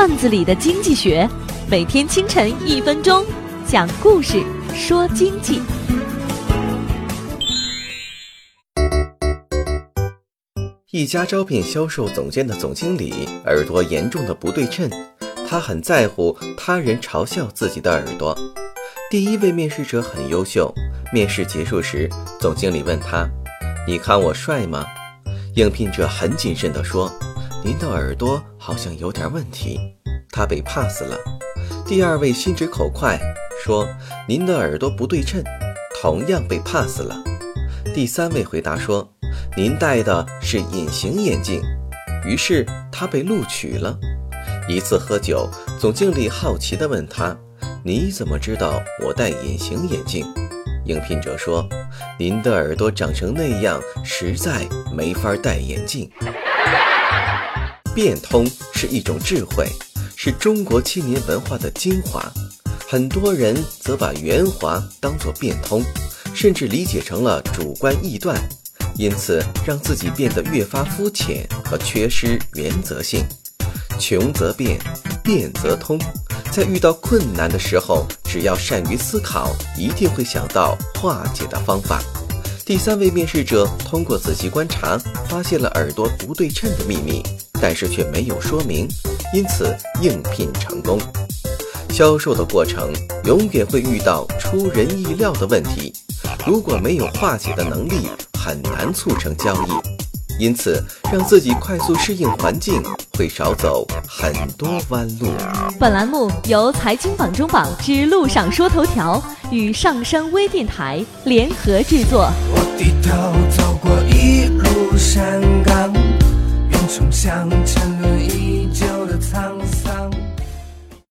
段子里的经济学，每天清晨一分钟，讲故事说经济。一家招聘销售总监的总经理耳朵严重的不对称，他很在乎他人嘲笑自己的耳朵。第一位面试者很优秀，面试结束时，总经理问他：“你看我帅吗？”应聘者很谨慎地说：“您的耳朵好像有点问题。”他被 pass 了。第二位心直口快说：“您的耳朵不对称。”同样被 pass 了。第三位回答说：“您戴的是隐形眼镜。”于是他被录取了。一次喝酒，总经理好奇地问他：“你怎么知道我戴隐形眼镜？”应聘者说：“您的耳朵长成那样，实在没法戴眼镜。” 变通是一种智慧，是中国青年文化的精华。很多人则把圆滑当作变通，甚至理解成了主观臆断，因此让自己变得越发肤浅和缺失原则性。穷则变，变则通。在遇到困难的时候，只要善于思考，一定会想到化解的方法。第三位面试者通过仔细观察，发现了耳朵不对称的秘密，但是却没有说明，因此应聘成功。销售的过程永远会遇到出人意料的问题，如果没有化解的能力，很难促成交易。因此，让自己快速适应环境，会少走很多弯路。本栏目由财经榜中榜之路上说头条与上山微电台联合制作。我低头走过一路山岗，云冲向沉沦已久的沧桑。